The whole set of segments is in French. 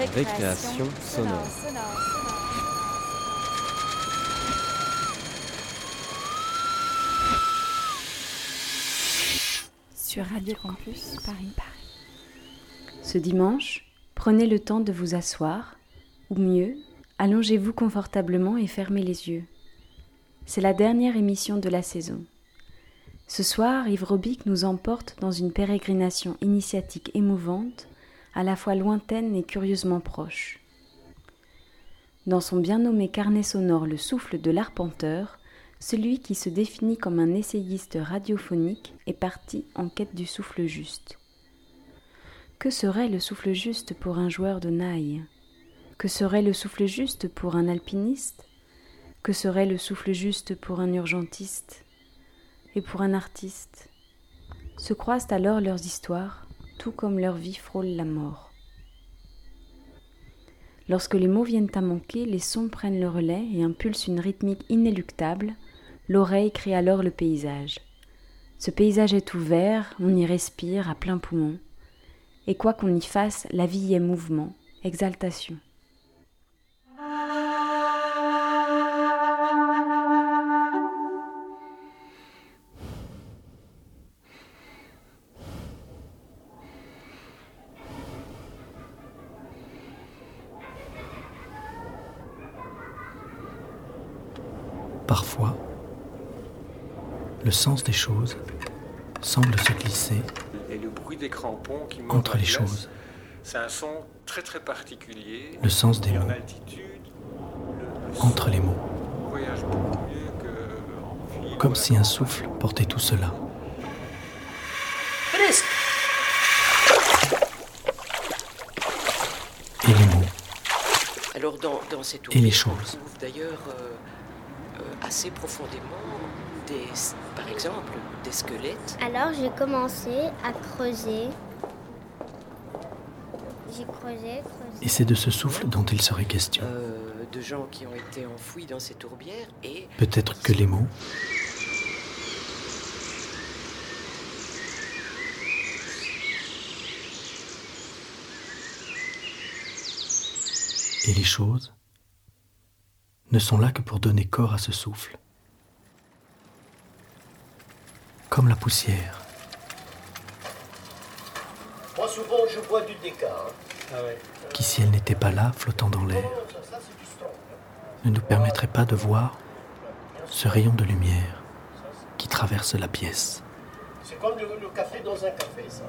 Récréation sonore. Sur Radio Campus Paris. Ce dimanche, prenez le temps de vous asseoir, ou mieux, allongez-vous confortablement et fermez les yeux. C'est la dernière émission de la saison. Ce soir, Yves Robic nous emporte dans une pérégrination initiatique émouvante, à la fois lointaine et curieusement proche. Dans son bien nommé carnet sonore Le souffle de l'arpenteur, celui qui se définit comme un essayiste radiophonique est parti en quête du souffle juste. Que serait le souffle juste pour un joueur de naï? Que serait le souffle juste pour un alpiniste? Que serait le souffle juste pour un urgentiste? Et pour un artiste? Se croisent alors leurs histoires, tout comme leur vie frôle la mort. Lorsque les mots viennent à manquer, les sons prennent le relais et impulsent une rythmique inéluctable, l'oreille crée alors le paysage. Ce paysage est ouvert, on y respire à plein poumon, et quoi qu'on y fasse, la vie est mouvement, exaltation. Parfois, le sens des choses semble se glisser Et le bruit des crampons qui montent entre les choses. C'est un son très très particulier. Le sens des en mots altitude, le, le entre les mots, son voyage beaucoup mieux que en ville comme si un souffle portait tout cela. Et les mots, Alors dans, dans cette Et les choses. d'ailleurs euh, assez profondément des, par exemple, des squelettes. Alors j'ai commencé à creuser. J'ai creusé, creusé. et c'est de ce souffle dont il serait question. euh, de gens qui ont été enfouis dans ces tourbières et Peut-être que les mots, et les choses sont là que pour donner corps à ce souffle. Comme la poussière, Moi, souvent, je bois du déca. hein. qui si elle n'était pas là, flottant dans l'air, Ça, ça, c'est du strong. ne nous permettrait pas de voir ce rayon de lumière qui traverse la pièce. C'est comme le, le café dans un café, ça.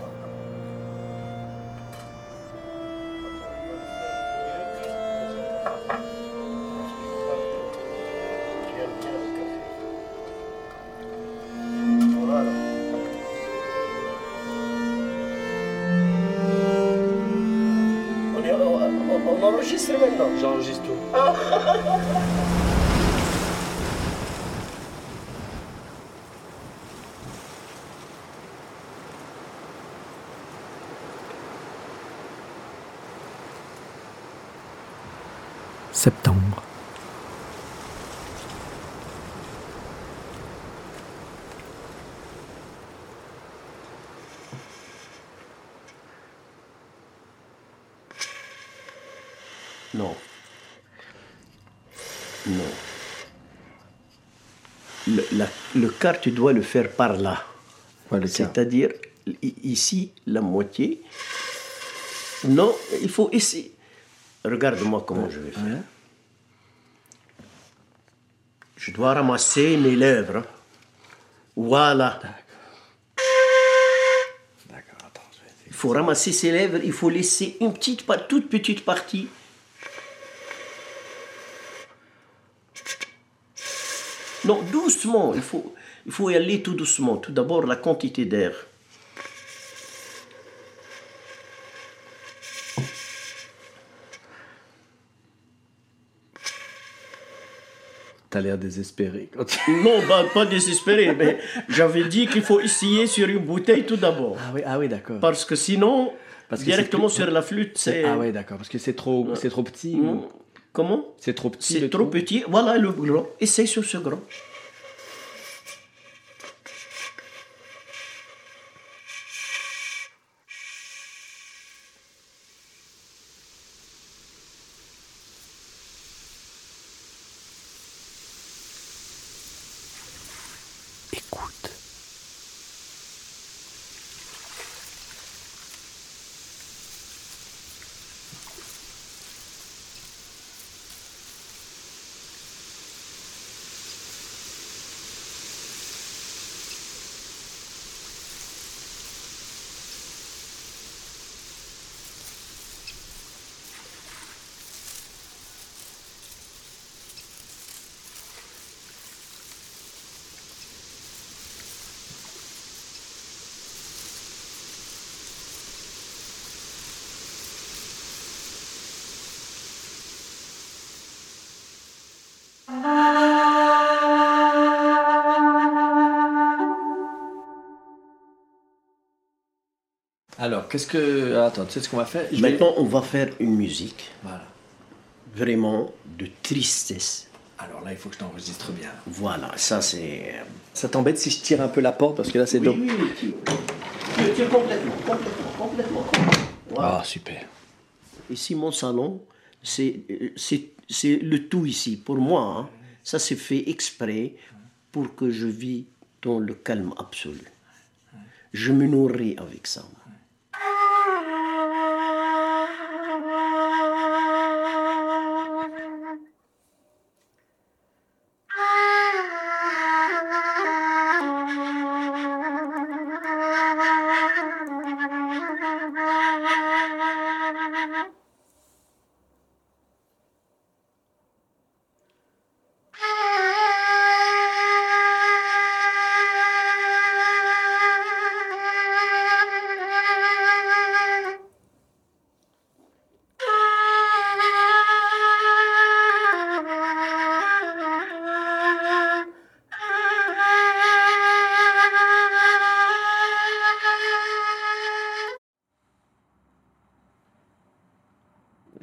On, enregistre maintenant. J'enregistre tout. Septembre. Non. Non. Le, quart, tu dois le faire par là. C'est-à-dire, ici, la moitié. Non, il faut ici. Regarde-moi comment je vais faire. Je dois ramasser mes lèvres. Voilà. Il faut ramasser ses lèvres, il faut laisser une petite, toute petite partie. Non, doucement, il faut, il faut y aller tout doucement. Tout d'abord, la quantité d'air. T'as l'air désespéré quand tu... Non, bah, pas désespéré, mais j'avais dit qu'il faut essayer sur une bouteille tout d'abord. Ah oui, ah oui d'accord. Parce que sinon, Parce que directement plus- sur la flûte, c'est... Ah oui, d'accord, parce que c'est trop, c'est trop petit. Ou- Comment C'est trop petit. C'est trop petit. Voilà le grand. Essaye sur ce grand. Alors, qu'est-ce que. ah, Attends, tu sais ce qu'on va faire? Je vais- Maintenant, on va faire une musique Voilà. vraiment de tristesse. Alors là, il faut que je t'enregistre bien. Voilà, ça c'est. Ça t'embête si je tire un peu la porte parce que là, c'est Oui, donc. oui, oui, tu- tu- tu- complètement, complètement, complètement. Voilà. Ah, super. Ici, mon salon, c'est c'est- c'est le tout ici. Pour moi, hein, ça c'est fait exprès pour que je vis dans le calme absolu. Je me nourris avec ça.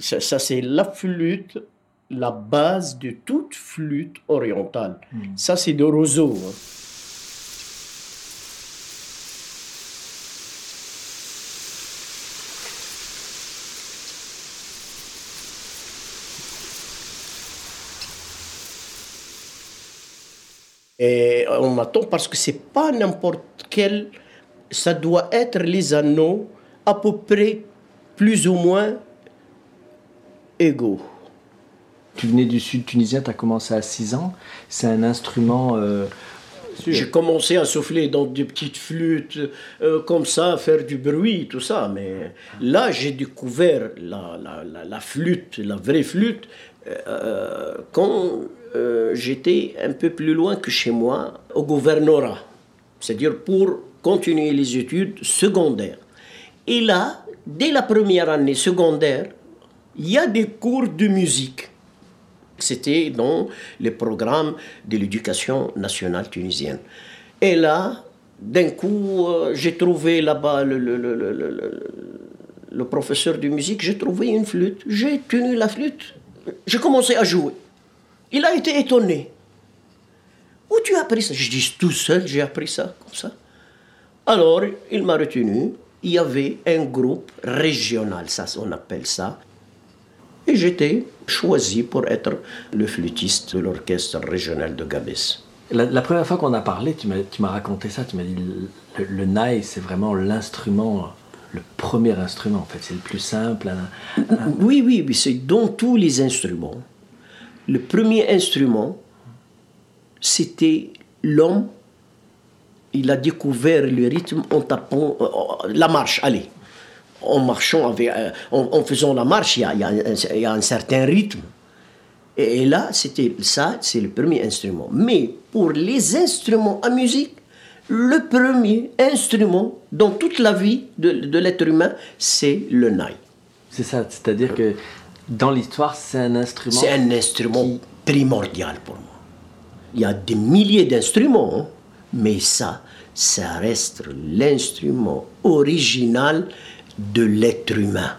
Ça, ça, c'est la flûte, la base de toute flûte orientale. Ça, c'est de roseau. hein. Et on m'attend parce que c'est pas n'importe quel. Ça doit être les anneaux à peu près plus ou moins égaux. Tu venais du sud tunisien, tu as commencé à 6 ans. C'est un instrument. euh, J'ai commencé à souffler dans des petites flûtes, euh, comme ça, faire du bruit, tout ça. Mais là, j'ai découvert la, la, la, la flûte, la vraie flûte, euh, quand j'étais un peu plus loin que chez moi, au gouvernorat. C'est-à-dire pour continuer les études secondaires. Et là, dès la première année secondaire, il y a des cours de musique. C'était dans les programmes de l'éducation nationale tunisienne. Et là, d'un coup, euh, j'ai trouvé là-bas le, le- professeur de musique, j'ai trouvé une flûte, j'ai tenu la flûte, j'ai commencé à jouer. Il a été étonné. Où tu as appris ça? Je dis tout seul, j'ai appris ça, comme ça. Alors, il m'a retenu. Il y avait un groupe régional, ça on appelle ça. Et j'étais choisi pour être le flûtiste de l'orchestre régional de Gabès. La, la première fois qu'on a parlé, tu m'as raconté ça. Tu m'as dit le, le, le naï, c'est vraiment l'instrument, le premier instrument en fait. C'est le plus simple. Oui, oui, oui, c'est dans tous les instruments. Le premier instrument, c'était l'homme. Il a découvert le rythme en tapant euh, euh, la marche, allez. En marchant, avec, euh, en, en faisant la marche, il y a, il y a un, il y a un certain rythme. Et, et là, c'était ça, c'est le premier instrument. Mais pour les instruments à musique, le premier instrument dans toute la vie de, de l'être humain, c'est le naï. C'est ça, c'est-à-dire que dans l'histoire, c'est un instrument. C'est un instrument primordial pour moi. Il y a des milliers d'instruments, hein, mais ça, ça reste l'instrument original de l'être humain.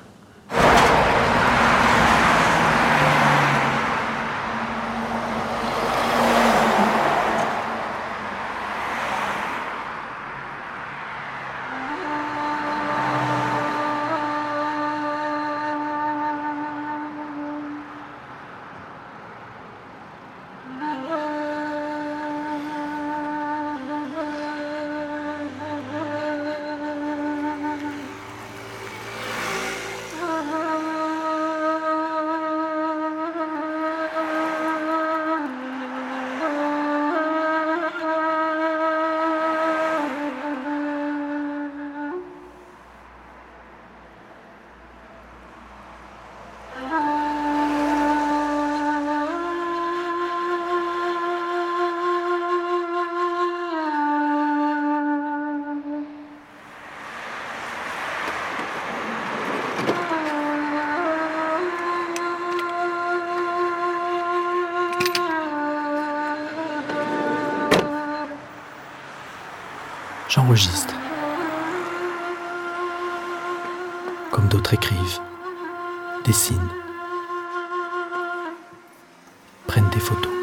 Comme d'autres écrivent, dessinent, prennent des photos.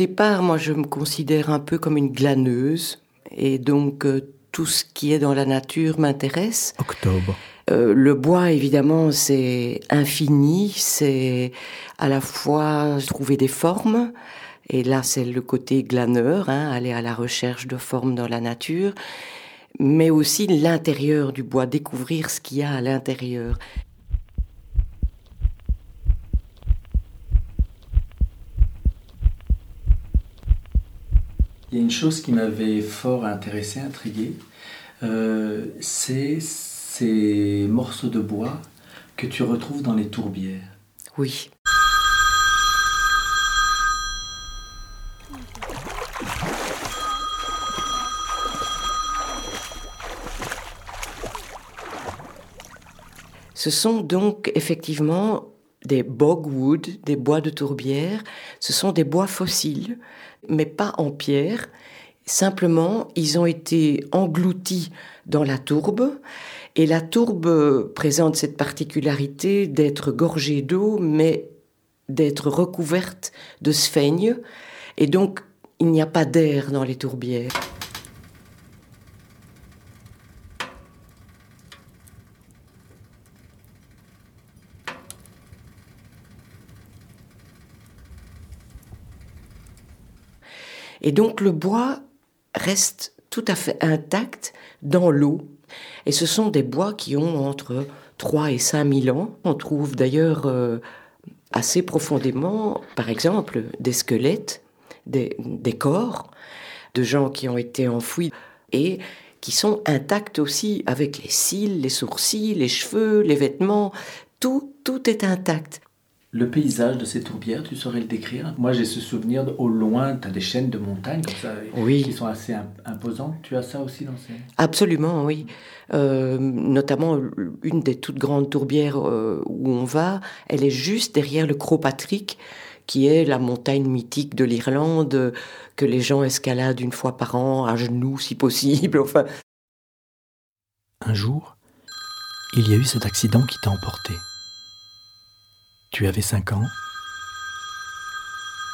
Départ, moi, je me considère un peu comme une glaneuse. Et donc, euh, tout ce qui est dans la nature m'intéresse. Octobre. Euh, le bois, évidemment, c'est infini. C'est à la fois trouver des formes. Et là, c'est le côté glaneur, hein, aller à la recherche de formes dans la nature. Mais aussi l'intérieur du bois, découvrir ce qu'il y a à l'intérieur. Il y a une chose qui m'avait fort intéressé, intrigué, euh, c'est ces morceaux de bois que tu retrouves dans les tourbières. Oui. Ce sont donc effectivement des bogwood, des bois de tourbière. Ce sont des bois fossiles, mais pas en pierre. Simplement, ils ont été engloutis dans la tourbe. Et la tourbe présente cette particularité d'être gorgée d'eau, mais d'être recouverte de sphaigne. Et donc, il n'y a pas d'air dans les tourbières. Et donc le bois reste tout à fait intact dans l'eau. Et ce sont des bois qui ont entre 3 et 5 000 ans. On trouve d'ailleurs euh, assez profondément, par exemple, des squelettes, des, des, corps de gens qui ont été enfouis et qui sont intacts aussi avec les cils, les sourcils, les cheveux, les vêtements. Tout, tout est intact. Le paysage de ces tourbières, tu saurais le décrire? Moi, j'ai ce souvenir au loin, tu as des chaînes de montagnes comme ça, oui. qui sont assez imposantes. Tu as ça aussi dans ces... Absolument, oui. Euh, notamment, une des toutes grandes tourbières euh, où on va, elle est juste derrière le Croc Patrick, qui est la montagne mythique de l'Irlande, que les gens escaladent une fois par an, à genoux si possible. Enfin. Un jour, il y a eu cet accident qui t'a emporté. Tu avais cinq ans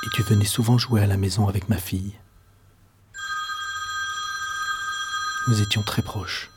et tu venais souvent jouer à la maison avec ma fille. Nous étions très proches.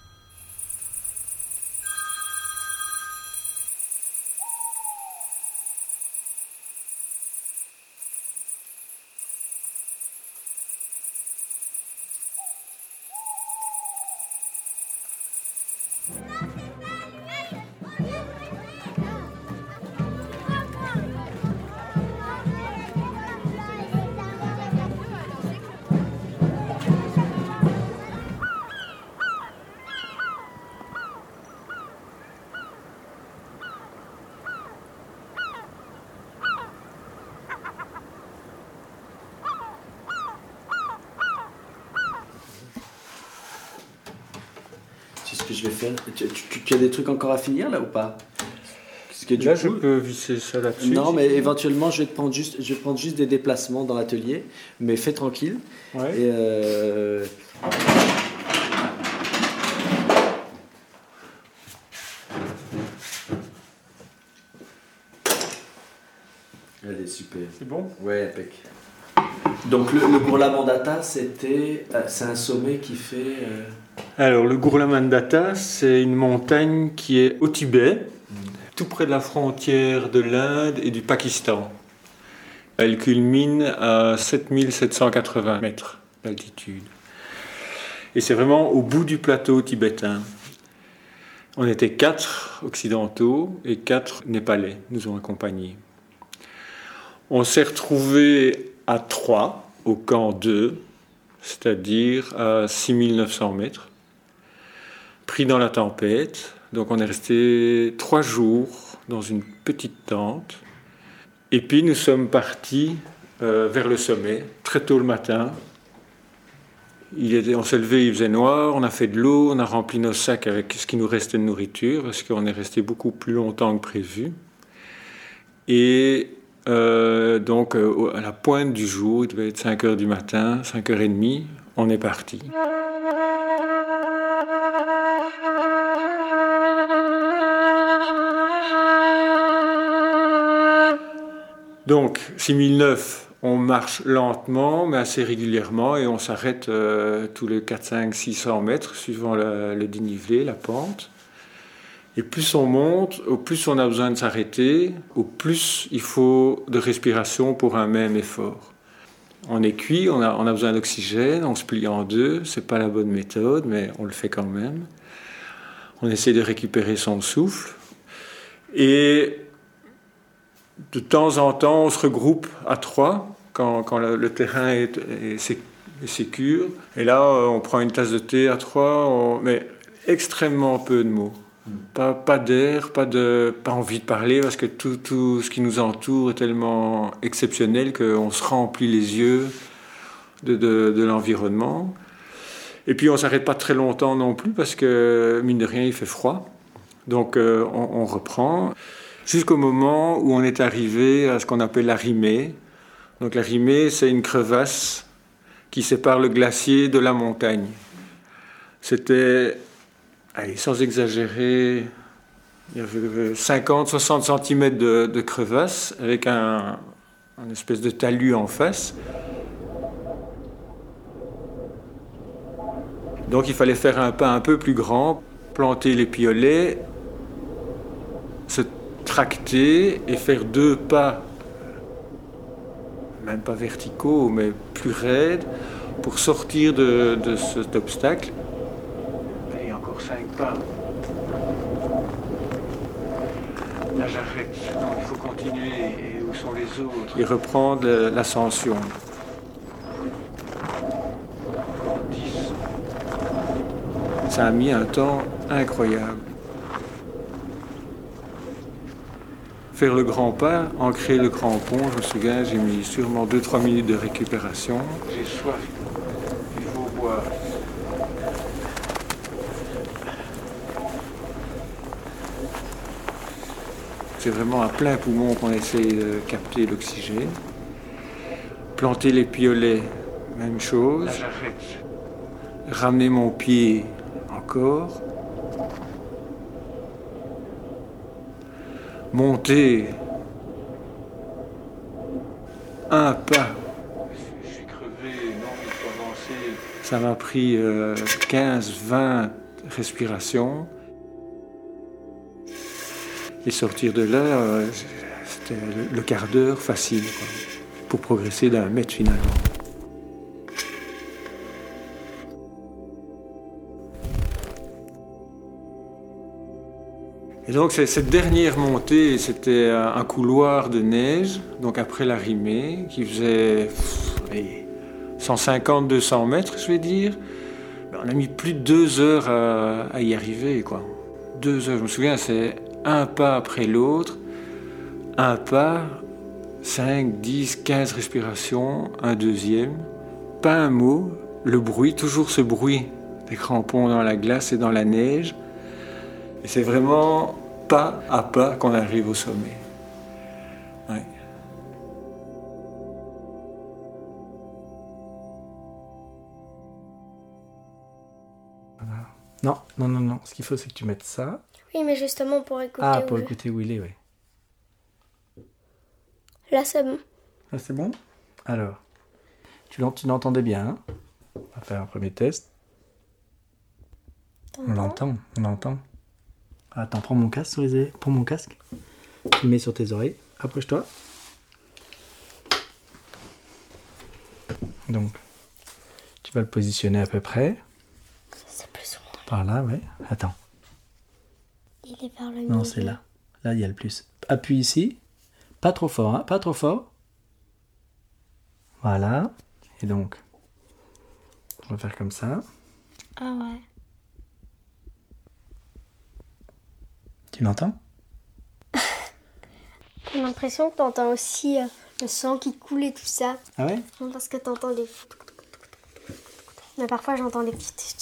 Je vais faire. Tu, tu, tu, as des trucs encore à finir là ou pas? Parce que, Là, coup, je peux visser ça là-dessus. Non, mais éventuellement, je vais, te prendre juste, je vais prendre juste des déplacements dans l'atelier, mais fais tranquille. Ouais. Et euh... Allez, super. C'est bon? Ouais, impec. Donc le, le Mandata, c'était, c'est un sommet qui fait. Euh... Alors, le Gourla Mandata, c'est une montagne qui est au Tibet, mmh. tout près de la frontière de l'Inde et du Pakistan. Elle culmine à 7780 mètres d'altitude. Et c'est vraiment au bout du plateau tibétain. On était quatre occidentaux et quatre népalais nous ont accompagnés. On s'est retrouvés à trois au camp 2, c'est-à-dire à 6900 mètres pris dans la tempête. Donc on est resté trois jours dans une petite tente. Et puis nous sommes partis euh, vers le sommet, très tôt le matin. On s'est levé, il faisait noir, on a fait de l'eau, on a rempli nos sacs avec ce qui nous restait de nourriture, parce qu'on est resté beaucoup plus longtemps que prévu. Et euh, donc, euh, à la pointe du jour, il devait être 5 heures du matin, 5 heures et demie, on est parti. Donc, 6009, on marche lentement, mais assez régulièrement, et on s'arrête euh, tous les 4, 5, 600 mètres, suivant le, le dénivelé, la pente. Et plus on monte, au plus on a besoin de s'arrêter, au plus il faut de respiration pour un même effort. On est cuit, on a, besoin d'oxygène, on se plie en deux, c'est pas la bonne méthode, mais on le fait quand même. On essaie de récupérer son souffle. Et de temps en temps, on se regroupe à trois quand, le, terrain est, sécure. Et là, on prend une tasse de thé à trois, mais extrêmement peu de mots. Pas, d'air, pas, de, pas envie de parler parce que tout, tout ce qui nous entoure est tellement exceptionnel qu'on se remplit les yeux de, de, l'environnement. Et puis on s'arrête pas très longtemps non plus parce que, mine de rien, il fait froid. Donc euh, on, reprend jusqu'au moment où on est arrivé à ce qu'on appelle la rimée. Donc la rimée, c'est une crevasse qui sépare le glacier de la montagne. C'était allez, sans exagérer, il y avait 50-60 cm de, crevasse avec un, espèce de talus en face. Donc il fallait faire un pas un peu plus grand, planter les piolets, se tracter et faire deux pas, même pas verticaux, mais plus raides, pour sortir de, cet obstacle pas. Là, j'arrête. Non, il faut continuer. Et où sont les autres? Et reprendre l'ascension. 10. Ça a mis un temps incroyable. Faire le grand pas, ancrer le grand pont, je me souviens, j'ai mis sûrement 2-3 minutes de récupération. J'ai soif. Il faut boire. C'est vraiment à plein poumon qu'on essaie de capter l'oxygène. Planter les piolets, même chose. Ramener mon pied encore. Monter un pas. Je suis crevé, non, il faut avancer. Ça m'a pris euh, 15-20 respirations. Et sortir de là, euh, c'était le quart d'heure facile pour progresser d'un mètre finalement. Et donc cette dernière montée, c'était un couloir de neige, donc après la rimée, qui faisait 150-200 mètres, je vais dire. On a mis plus de deux heures à, à y arriver, quoi. Deux heures, je me souviens, c'est un pas après l'autre, un pas, 5, 10, 15 respirations, un deuxième, pas un mot, le bruit, toujours ce bruit des crampons dans la glace et dans la neige. Et c'est vraiment pas à pas qu'on arrive au sommet. Non, non, non, non. Ce qu'il faut, c'est que tu mettes ça. Oui, mais justement pour écouter. Ah, pour écouter où il est, oui. Là, c'est bon. Là, c'est bon? Alors, tu l'entendais bien. Hein? On va faire un premier test. On l'entend, on l'entend. Attends, prends mon casque sur les Prends mon casque. Tu le mets sur tes oreilles. Approche-toi. Donc, tu vas le positionner à peu près. C'est plus ou moins. Par là, ouais. Attends. Il est vers le Non, c'est là. Là, il y a le plus. Appuie ici. Pas trop fort, hein Pas trop fort. Voilà. Et donc, on va faire comme ça. Ah ouais. Tu l'entends J'ai l'impression que t'entends aussi euh, le sang qui coule et tout ça. Ah ouais Parce que t'entends des. Mais parfois j'entends des petits.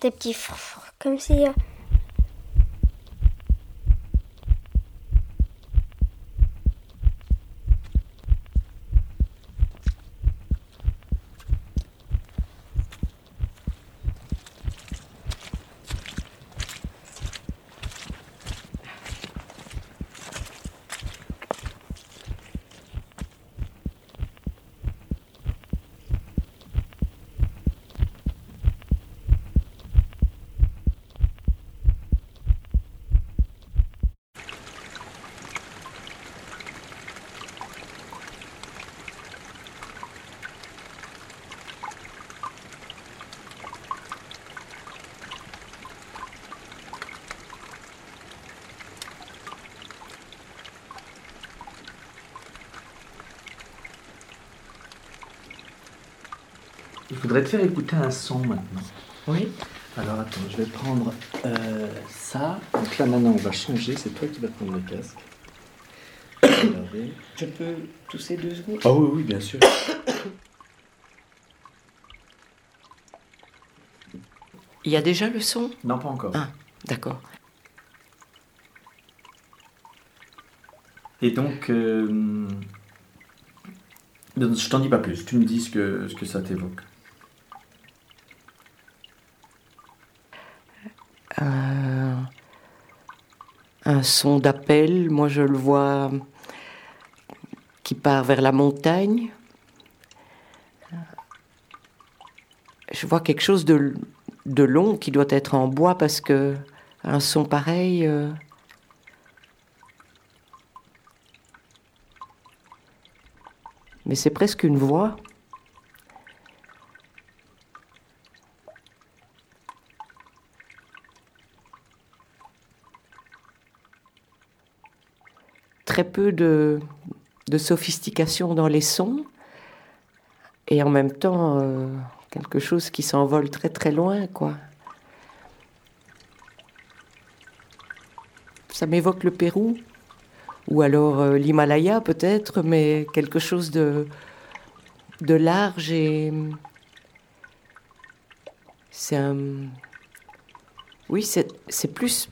Des petits. Comme si. euh, Il faudrait te faire écouter un son maintenant. Oui. Alors attends, je vais prendre euh, ça. Donc là maintenant on va changer, c'est toi qui vas prendre le casque. Regardez. Je peux tousser deux secondes Ah oui, oui, bien sûr. Il y a déjà le son? Non, pas encore. Ah, d'accord. Et donc, euh, je t'en dis pas plus, tu me dis ce que, ce que ça t'évoque. Un son d'appel, moi je le vois qui part vers la montagne. Je vois quelque chose de, de long qui doit être en bois parce que un son pareil. euh, Mais c'est presque une voix. Très peu de, de sophistication dans les sons et en même temps euh, quelque chose qui s'envole très très loin quoi. Ça m'évoque le Pérou ou alors euh, l'Himalaya peut-être, mais quelque chose de, de large et c'est un oui c'est plus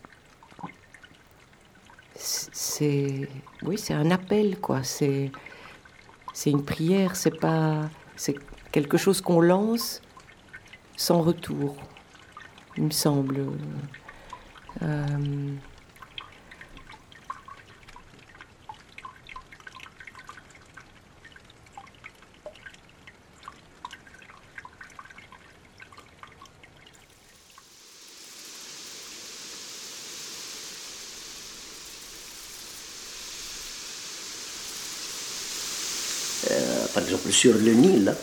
oui c'est un appel quoi. C'est c'est une prière c'est pas c'est quelque chose qu'on lance sans retour il me semble. Euh, Euh, par exemple, sur le Nil, là,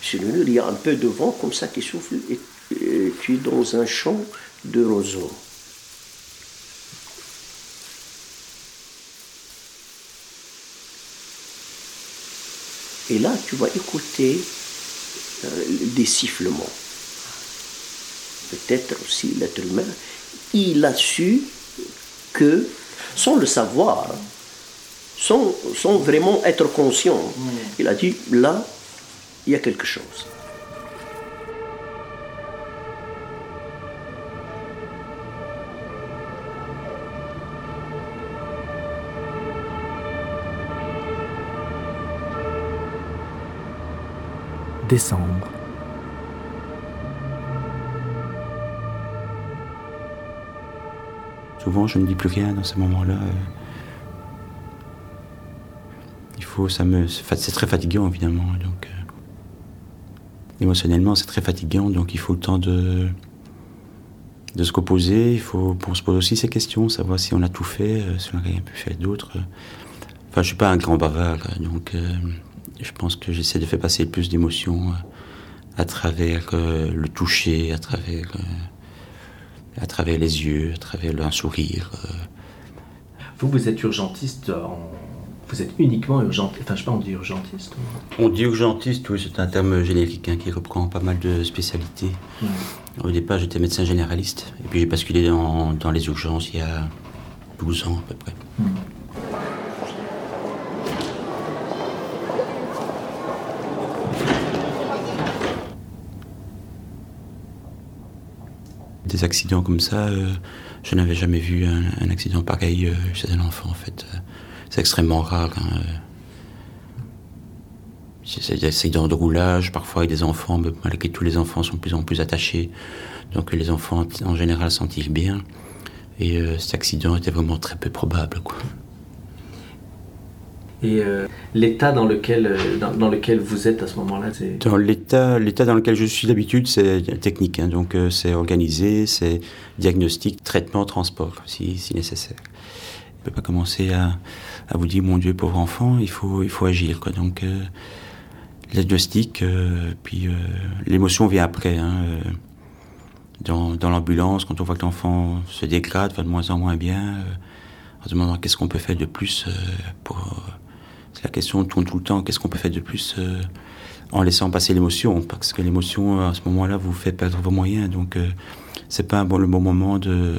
sur le Nil, il y a un peu de vent comme ça qui souffle et, et tu es dans un champ de roseaux. Et là, tu vas écouter euh, des sifflements. Peut-être aussi l'être humain, il a su que, sans le savoir, sans, sans vraiment être conscient, il a dit, là, il y a quelque chose. Décembre. Souvent, je ne dis plus rien dans ces moments-là. Faut, ça me, c'est très fatigant évidemment. Donc, euh, émotionnellement, c'est très fatigant. Donc, il faut le temps de de se reposer. Il faut, on se pose aussi ces questions, savoir si on a tout fait, euh, si on n'a rien pu faire d'autre. Enfin, je suis pas un grand bavard, donc euh, je pense que j'essaie de faire passer plus d'émotions à travers le toucher, à travers à travers les yeux, à travers un sourire. Vous, vous êtes urgentiste en vous êtes uniquement urgentiste. Enfin, je sais pas, on dit urgentiste. On dit urgentiste, oui, c'est un terme générique hein, qui reprend pas mal de spécialités. Mmh. Au départ, j'étais médecin généraliste, et puis j'ai basculé dans, les urgences il y a 12 ans à peu près. Hmm. Des accidents comme ça, euh, je n'avais jamais vu un, accident pareil euh, chez un enfant en fait. C'est extrêmement rare. Hein. Des accidents de roulage, parfois avec des enfants, mais malgré tout les enfants sont de plus en plus attachés. Donc les enfants en général s'en tirent bien. Et euh, cet accident était vraiment très peu probable. Quoi. Et euh, l'état dans lequel, euh, dans, lequel vous êtes à ce moment-là c'est... Dans l'état, l'état dans lequel je suis d'habitude, c'est technique. Hein. donc c'est organisé, c'est diagnostic, traitement, transport, si, si nécessaire. On ne peut pas commencer à, à, vous dire, mon Dieu, pauvre enfant, il faut, il faut agir. Quoi. Donc diagnostic, puis l'émotion vient après. Hein, dans, dans l'ambulance, quand on voit que l'enfant se dégrade, va de moins en moins bien, euh, en se demandant qu'est-ce qu'on peut faire de plus euh, pour. Euh, c'est la question tourne tout le temps, qu'est-ce qu'on peut faire de plus en laissant passer l'émotion, parce que l'émotion à ce moment-là vous fait perdre vos moyens, donc c'est pas bon, le bon moment de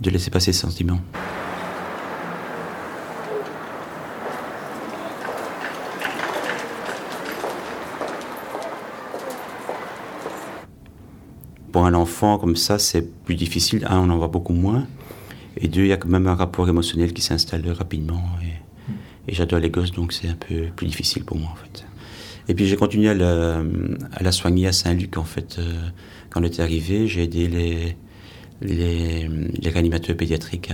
de laisser passer ce sentiment. Pour un enfant comme ça, c'est plus difficile. Un, on en voit beaucoup moins. Et deux, il y a quand même un rapport émotionnel qui s'installe rapidement. Et, j'adore les gosses, donc c'est un peu plus difficile pour moi, en fait. Et puis j'ai continué à la, soigner à Saint-Luc, en fait. Euh, quand on était arrivé, j'ai aidé les, les, les, réanimateurs pédiatriques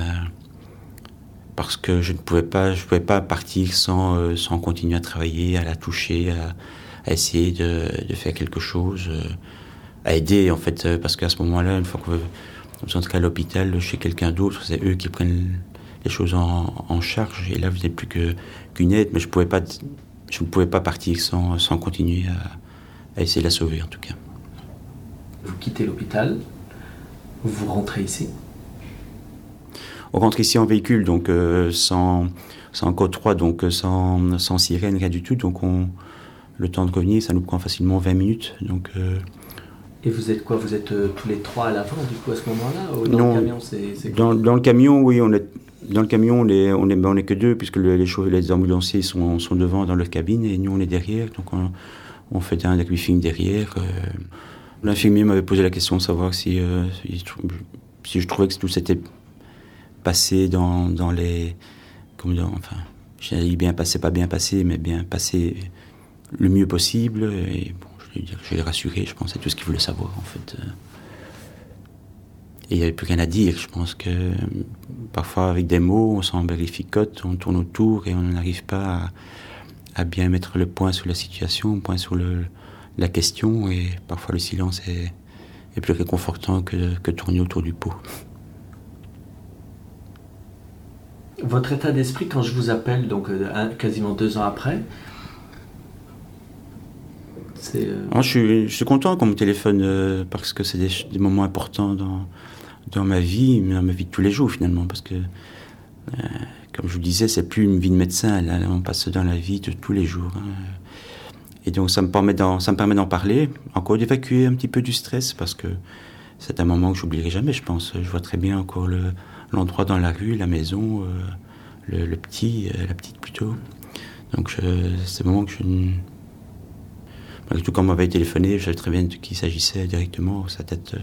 parce que je ne pouvais pas, je pouvais pas partir sans, euh, sans continuer à travailler, à la toucher, à, essayer de, de, faire quelque chose. À aider en fait euh, parce qu'à ce moment-là une fois qu'on de à l'hôpital chez quelqu'un d'autre c'est eux qui prennent les choses en, charge. Et là vous n'êtes plus que qu'une aide mais je pouvais pas je ne pouvais pas partir sans, sans continuer à, essayer de la sauver en tout cas. Vous quittez l'hôpital vous rentrez ici? On rentre ici en véhicule donc euh, sans sans code 3 donc euh, sans, sans sirène rien du tout. Donc on le temps de revenir ça nous prend facilement 20 minutes. Donc et vous êtes quoi Vous êtes euh, tous les trois à l'avant, du coup, à ce moment-là Dans le camion, c'est dans, dans, le camion, oui, on est. Dans le camion, on est, on est, ben, on est que deux, puisque les, les ambulanciers sont, sont, devant dans leur cabine et nous, on est derrière. Donc, on, on fait un debriefing derrière. Euh. L'infirmier m'avait posé la question de savoir si, euh, si, je trouvais que tout s'était passé dans, dans les. Comme dans, enfin, j'ai dit bien passé, pas bien passé, mais bien passé le mieux possible. Et bon, je l'ai rassuré, je pense, c'est tout ce qu'il voulait savoir, en fait. Euh. Il n'y avait plus rien à dire. Je pense que parfois, avec des mots, on s'en vérificote, on tourne autour et on n'arrive pas à, bien mettre le point sur la situation, le point sur la question. Et parfois, le silence est, est plus réconfortant que, que tourner autour du pot. Votre état d'esprit, quand je vous appelle, donc euh, quasiment deux ans après, euh, ah, je, suis, content qu'on me téléphone euh, parce que c'est des, moments importants dans, ma vie, dans ma vie de tous les jours finalement. Parce que, euh, comme je vous disais, c'est plus une vie de médecin, on passe dans la vie de tous les jours. Hein. Et donc ça me permet d'en, parler, encore d'évacuer un petit peu du stress parce que c'est un moment que j'oublierai jamais, je pense. Je vois très bien encore le, l'endroit dans la rue, la maison, le, petit, la petite plutôt. Donc c'est un moment que je tout, on m'avait téléphoné, je savais très bien de qui il s'agissait directement. Sa tête. Euh,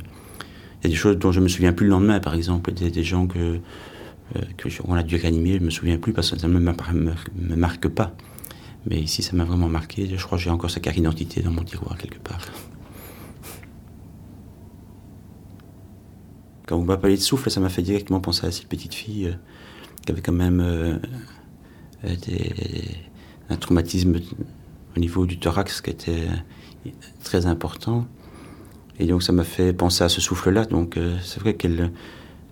il y a des choses dont je me souviens plus le lendemain, par exemple. Des, des gens que, euh, que on a dû réanimer, je me souviens plus parce que ça ne me, marque pas. Mais ici, ça m'a vraiment marqué. Je crois que j'ai encore sa carte d'identité dans mon tiroir quelque part. Quand vous m'appelez de souffle, ça m'a fait directement penser à cette petite fille euh, qui avait quand même un traumatisme au niveau du thorax qui était très important. Et donc ça m'a fait penser à ce souffle-là. Donc euh, c'est vrai qu'elle,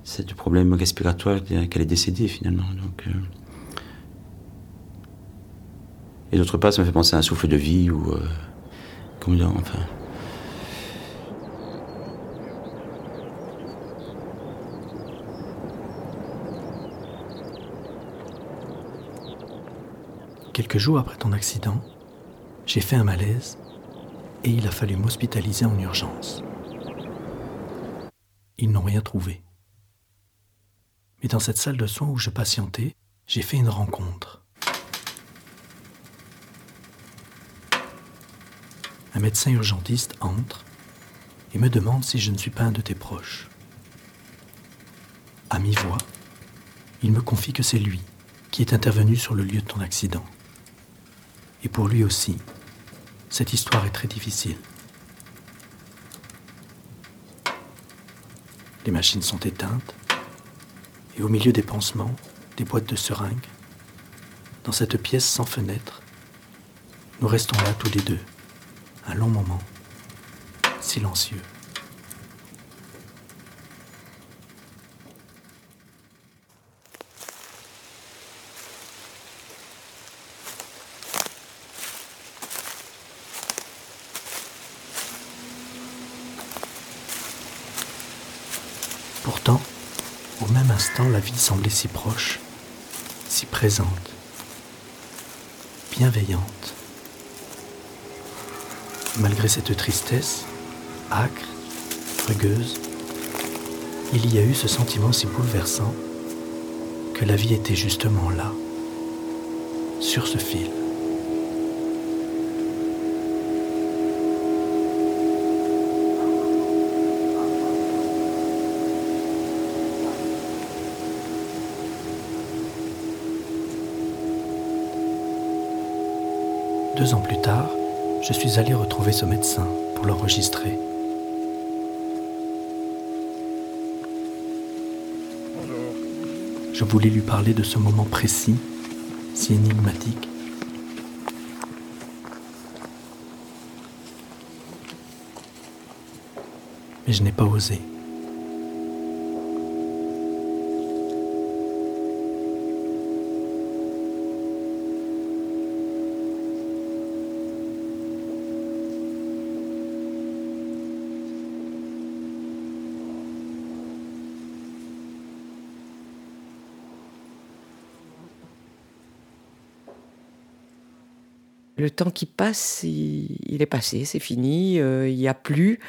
c'est du problème respiratoire qu'elle est décédée finalement. Donc, euh, et d'autre part, ça m'a fait penser à un souffle de vie ou euh, comment dire, enfin. Quelques jours après ton accident, j'ai fait un malaise et il a fallu m'hospitaliser en urgence. Ils n'ont rien trouvé. Mais dans cette salle de soins où je patientais, j'ai fait une rencontre. Un médecin urgentiste entre et me demande si je ne suis pas un de tes proches. À mi-voix, il me confie que c'est lui qui est intervenu sur le lieu de ton accident. Et pour lui aussi, cette histoire est très difficile. Les machines sont éteintes, et au milieu des pansements, des boîtes de seringues, dans cette pièce sans fenêtre, nous restons là tous les deux, un long moment, silencieux. Pourtant, au la vie semblait si proche, si présente, bienveillante. Malgré cette tristesse, âcre, rugueuse, il y a eu ce sentiment si bouleversant que la vie était justement là, sur ce fil. Deux ans plus tard, je suis allé retrouver ce médecin pour l'enregistrer. Je voulais lui parler de ce moment précis, si énigmatique. Mais je n'ai pas osé. Le temps qui passe, il, est passé, c'est fini, euh, il n'y a plus.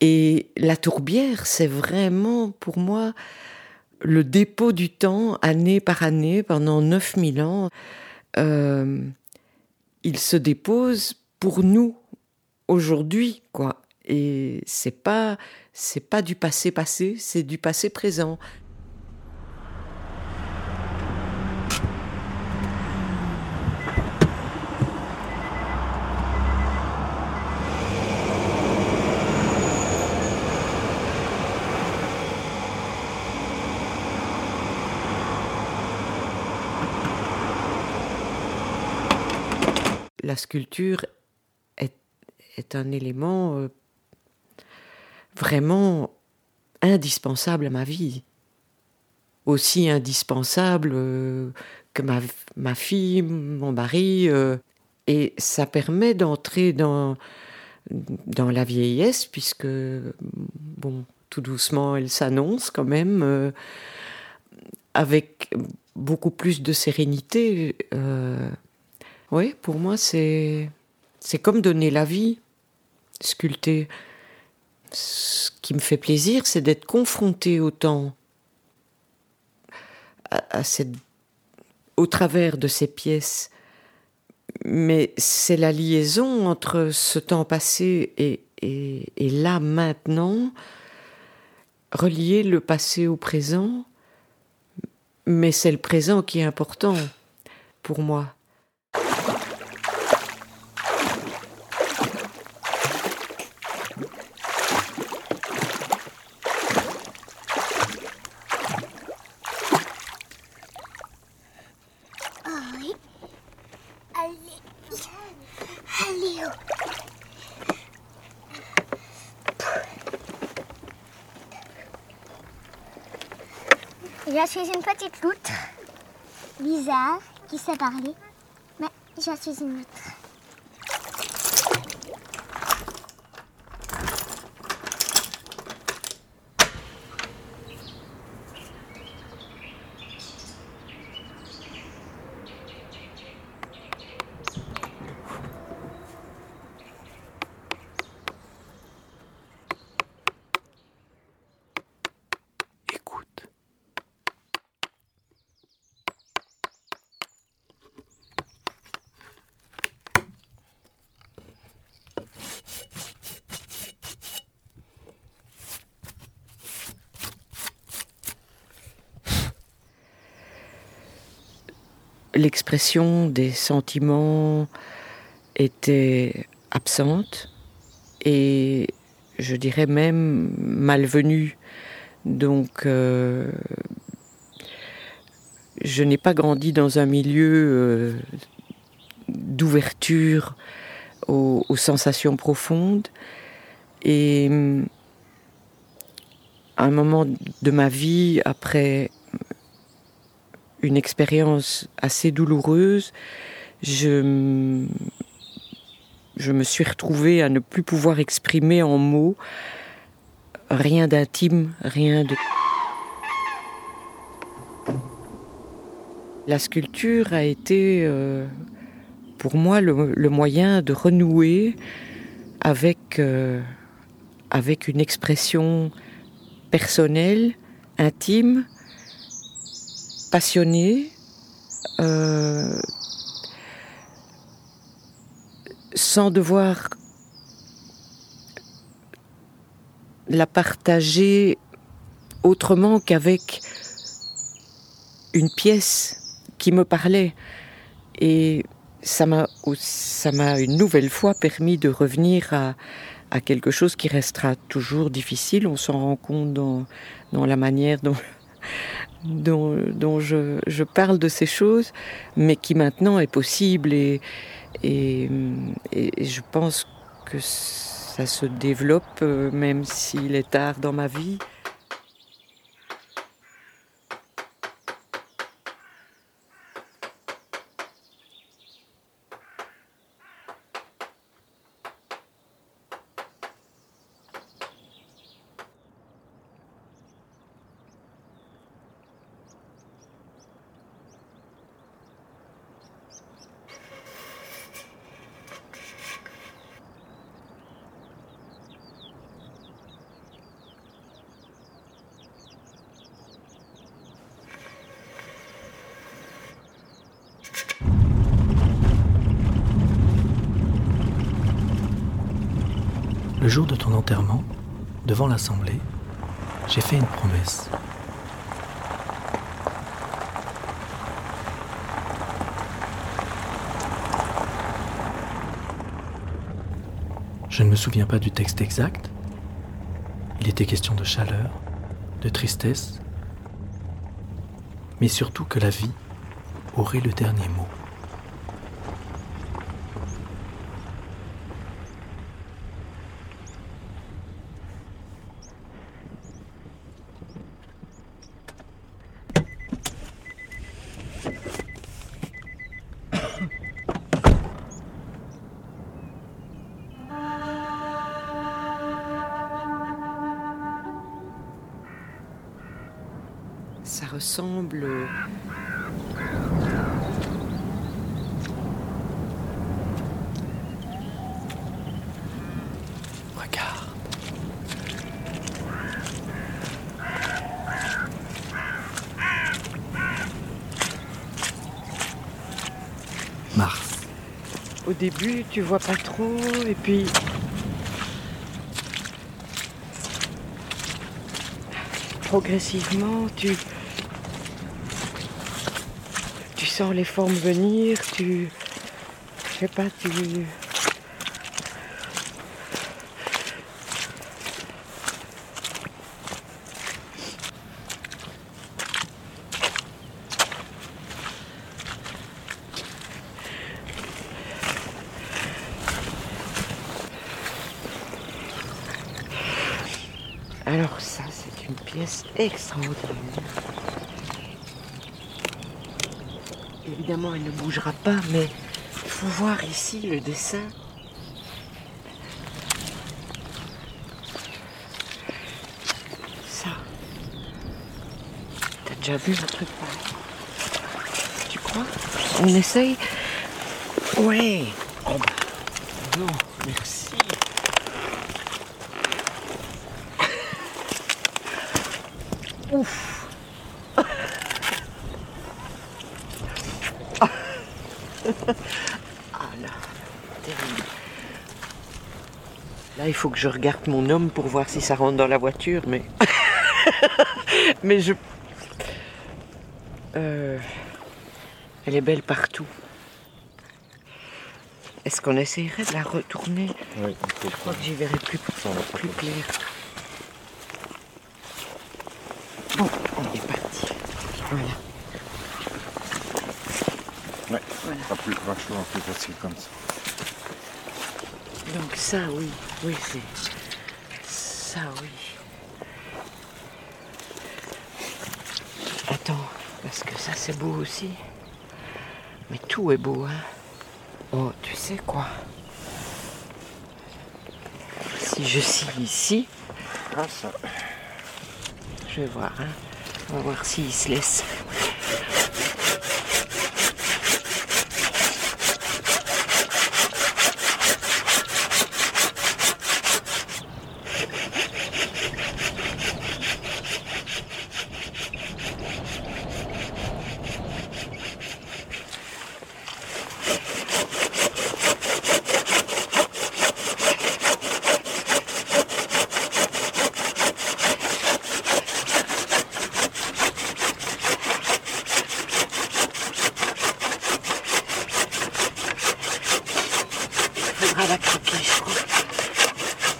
Et la tourbière, c'est vraiment pour moi le dépôt du temps, année par année, pendant 9000 ans. Euh, il se dépose pour nous aujourd'hui, quoi. Et c'est pas, c'est pas du passé passé, c'est du passé présent. Sculpture est, est un élément euh, vraiment indispensable à ma vie. Aussi indispensable euh, que ma, ma, fille, mon mari. Euh, et ça permet d'entrer dans, dans la vieillesse, puisque, bon, tout doucement, elle s'annonce quand même, avec beaucoup plus de sérénité. Oui, pour moi, c'est c'est comme donner la vie, sculpter. Ce qui me fait plaisir, c'est d'être confronté au temps, à, cette, au travers de ces pièces. Mais c'est la liaison entre ce temps passé et, et, et là maintenant, relier le passé au présent, mais c'est le présent qui est important pour moi. Je suis une petite loutre sait parler, mais je suis une loutre. L'expression des sentiments était absente et je dirais même malvenue. Donc, euh, je n'ai pas grandi dans un milieu euh, d'ouverture aux, sensations profondes. Et à un moment de ma vie, après une expérience assez douloureuse, je, me suis retrouvée à ne plus pouvoir exprimer en mots rien d'intime, rien de... La sculpture a été euh, pour moi le, moyen de renouer avec, euh, avec une expression personnelle, intime, passionnée, euh, sans devoir la partager autrement qu'avec une pièce qui me parlait. Et ça m'a, une nouvelle fois permis de revenir à, quelque chose qui restera toujours difficile. On s'en rend compte dans la manière dont, dont, je, je, parle de ces choses, mais qui maintenant est possible. Et, et, et je pense que ça se développe, euh, même s'il est tard dans ma vie. Le jour de ton enterrement, j'ai fait une promesse. Je ne me souviens pas du texte exact. Il était question de chaleur, de tristesse, mais surtout que la vie aurait le dernier mot. Ressemble Regarde. Mars. Au début, tu vois pas trop, et puis progressivement, tu, sens les formes venir, tu. Je sais pas, tu. Alors ça, c'est une pièce extraordinaire. Évidemment, elle ne bougera pas, mais il faut voir ici le dessin. Ça. T'as déjà vu un truc pareil? Tu crois? On essaye? Ouais. Oh bah. Non, merci. Ouf. Ah là, terrible. Là, il faut que je regarde mon homme pour voir si ça rentre dans la voiture, mais. mais je. Euh, Elle est belle partout. Est-ce qu'on essayerait de la retourner? Oui, Je crois que j'y verrai plus, plus clair. Bon, on est parti. Voilà. Ouais, pas plus, facile comme ça. Donc ça, oui, oui, c'est... Ça, oui. Attends, parce que ça, c'est beau aussi. Mais tout est beau, hein. Oh, tu sais quoi? Si je scie ici... Ah, ça... Je vais voir, hein. On va voir s'il se laisse. La croquer, je crois.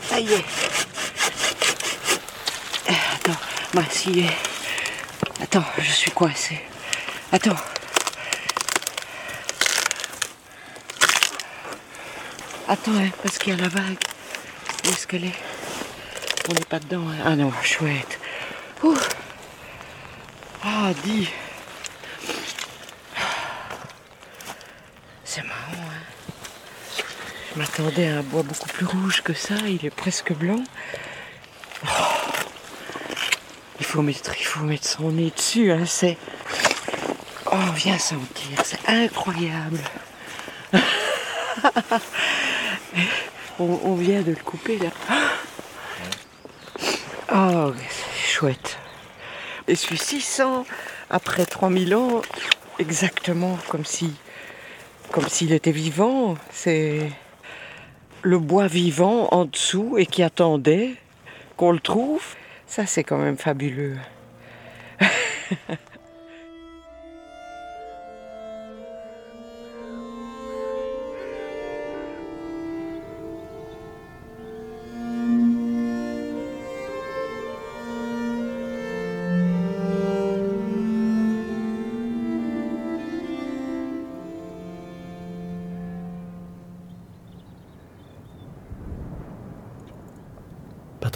Ça y est. Eh, Attends, moi, si... Attends, je suis coincée. Attends. Attends, hein, parce qu'il y a la vague. Où est-ce qu'elle est? On n'est pas dedans. hein. Ah non, chouette. Ah, dis. C'est marrant, hein. Je m'attendais un bois beaucoup plus rouge que ça. Il est presque blanc. Il faut mettre, son nez dessus, hein. C'est. Oh, viens sentir. C'est incroyable. on, on vient de le couper là. Oh, c'est chouette. Et celui-ci sent, après 3000 ans, exactement comme si, comme s'il était vivant. C'est le bois vivant en dessous et qui attendait qu'on le trouve. Ça, c'est quand même fabuleux.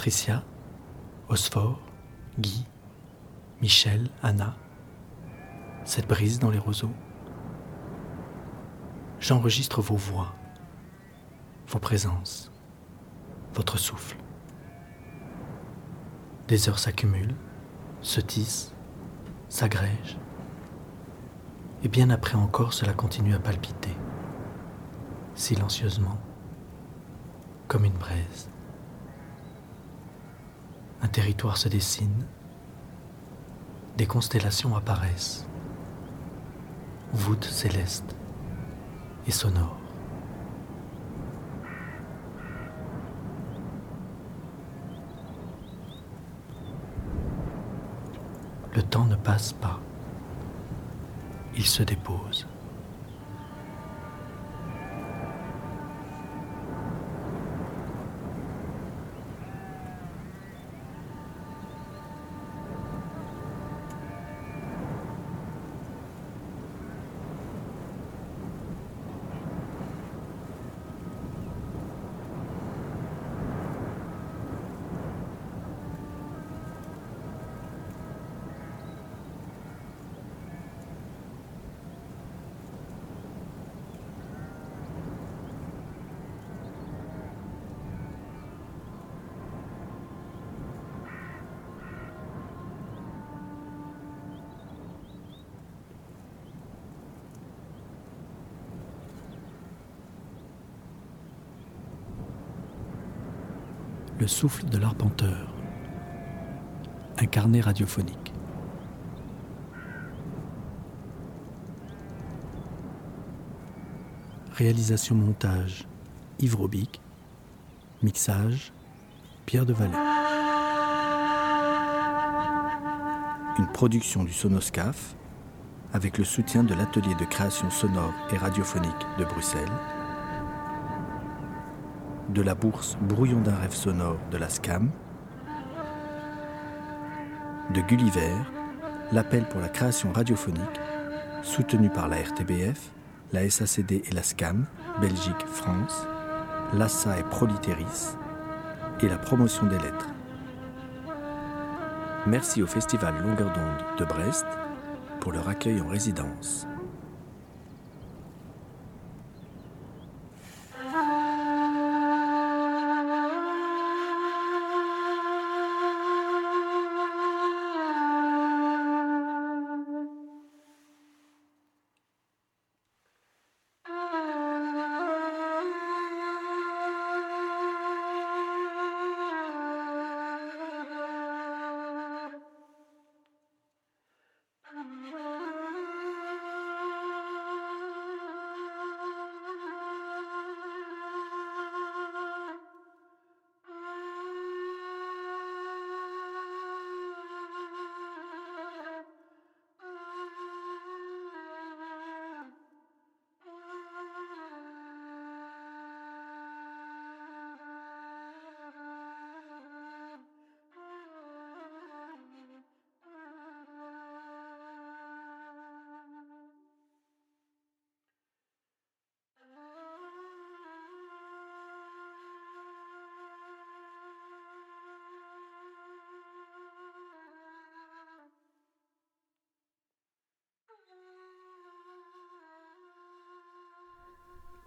Patricia, Osphore, Guy, Michel, Anna, cette brise dans les roseaux. J'enregistre vos voix, vos présences, votre souffle. Des heures s'accumulent, se tissent, s'agrègent, et bien après encore cela continue à palpiter, silencieusement, comme une braise. Un territoire se dessine, des constellations apparaissent, voûtes célestes et sonores. Le temps ne passe pas, il se dépose. Le souffle de l'arpenteur. Un carnet radiophonique. Réalisation montage Yves. Mixage Pierre de Vallée. Une production du Sonoscaf avec le soutien de l'atelier de création sonore et radiophonique de Bruxelles, de la bourse Brouillon d'un rêve sonore de la SCAM, de Gulliver, l'appel pour la création radiophonique, soutenu par la RTBF, la SACD et la SCAM, Belgique, France, l'ASSA et Proliteris, et la promotion des lettres. Merci au Festival Longueur d'onde de Brest pour leur accueil en résidence. Come on.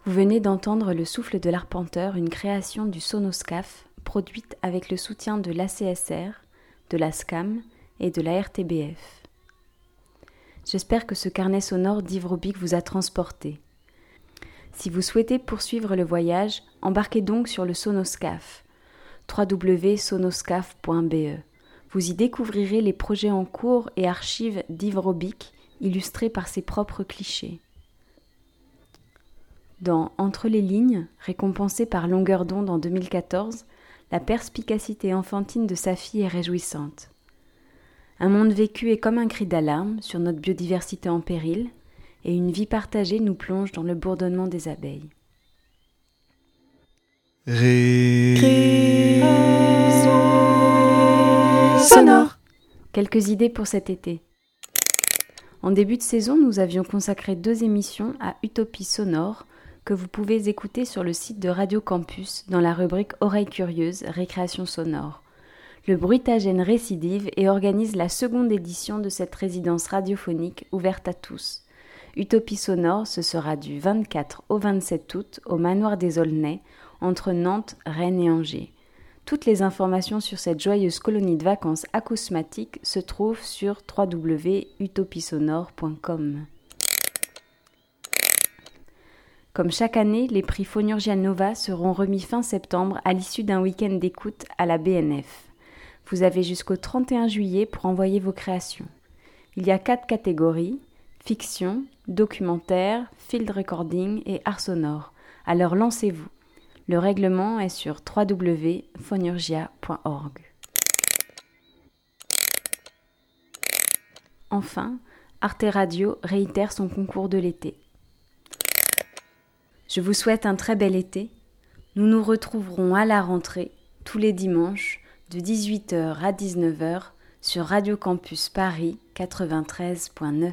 Vous venez d'entendre Le souffle de l'arpenteur, une création du Sonoscaf, produite avec le soutien de l'ACSR, de la SCAM et de la RTBF. J'espère que ce carnet sonore d'Yves Robic vous a transporté. Si vous souhaitez poursuivre le voyage, embarquez donc sur le Sonoscaf, www.sonoscaf.be. Vous y découvrirez les projets en cours et archives d'Yves Robic, illustrés par ses propres clichés. Dans Entre les lignes, récompensé par Longueur d'onde en 2014, la perspicacité enfantine de sa fille est réjouissante. Un monde vécu est comme un cri d'alarme sur notre biodiversité en péril, et une vie partagée nous plonge dans le bourdonnement des abeilles. Sonore Quelques idées pour cet été. En début de saison, nous avions consacré deux émissions à Utopie sonore, que vous pouvez écouter sur le site de Radio Campus dans la rubrique Oreilles curieuses, récréation sonore. Le bruitagène récidive et organise la seconde édition de cette résidence radiophonique ouverte à tous. Utopie sonore, ce sera du 24 au 27 août au Manoir des Aulnay, entre Nantes, Rennes et Angers. Toutes les informations sur cette joyeuse colonie de vacances acousmatiques se trouvent sur www.utopiesonore.com. Comme chaque année, les prix Phonurgia Nova seront remis fin septembre à l'issue d'un week-end d'écoute à la BNF. Vous avez jusqu'au 31 juillet pour envoyer vos créations. Il y a quatre catégories fiction, documentaire, field recording et art sonore. Alors lancez-vous. Le règlement est sur www.phonurgia.org. Enfin, Arte Radio réitère son concours de l'été. Je vous souhaite un très bel été. Nous nous retrouverons à la rentrée tous les dimanches de 18h à 19h sur Radio Campus Paris 93.9.